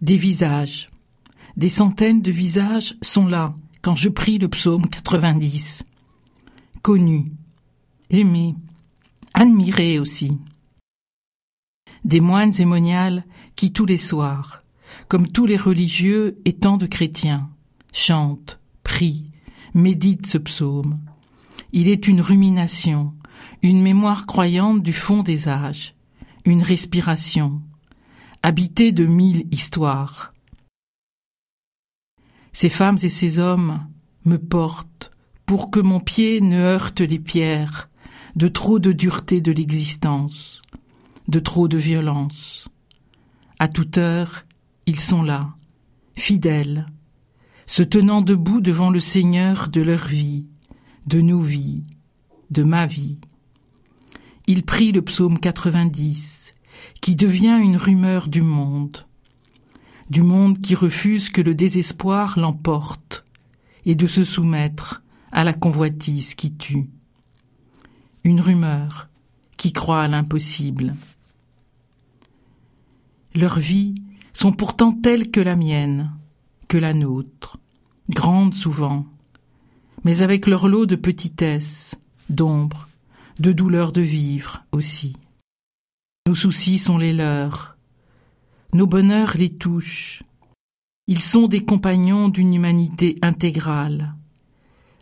Des visages. Des centaines de visages sont là quand je prie le psaume 90. Connus, aimés, admirés aussi. Des moines et moniales qui tous les soirs, comme tous les religieux et tant de chrétiens, chantent, prient, méditent ce psaume. Il est une rumination, une mémoire croyante du fond des âges, une respiration, habité de mille histoires. Ces femmes et ces hommes me portent pour que mon pied ne heurte les pierres de trop de dureté de l'existence, de trop de violence. À toute heure, ils sont là, fidèles, se tenant debout devant le Seigneur de leur vie, de nos vies, de ma vie. Ils prient le psaume 90, qui devient une rumeur du monde, du monde qui refuse que le désespoir l'emporte et de se soumettre à la convoitise qui tue, une rumeur qui croit à l'impossible. Leurs vies sont pourtant telles que la mienne, que la nôtre, grandes souvent, mais avec leur lot de petitesse, d'ombre, de douleur de vivre aussi. Nos soucis sont les leurs. Nos bonheurs les touchent. Ils sont des compagnons d'une humanité intégrale,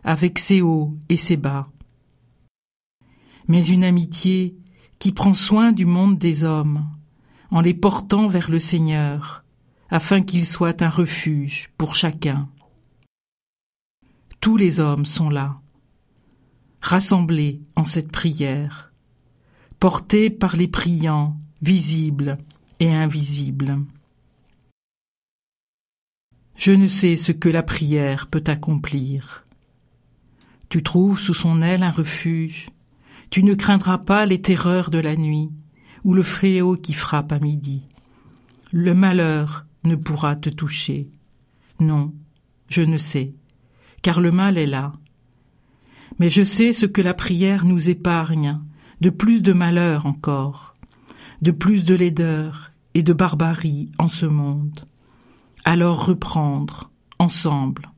avec ses hauts et ses bas. Mais une amitié qui prend soin du monde des hommes, en les portant vers le Seigneur, afin qu'il soit un refuge pour chacun. Tous les hommes sont là, rassemblés en cette prière porté par les priants, visibles et invisibles. Je ne sais ce que la prière peut accomplir. Tu trouves sous son aile un refuge, tu ne craindras pas les terreurs de la nuit, ou le fléau qui frappe à midi. Le malheur ne pourra te toucher. Non, je ne sais, car le mal est là. Mais je sais ce que la prière nous épargne, de plus de malheur encore, de plus de laideur et de barbarie en ce monde. Alors reprendre, ensemble,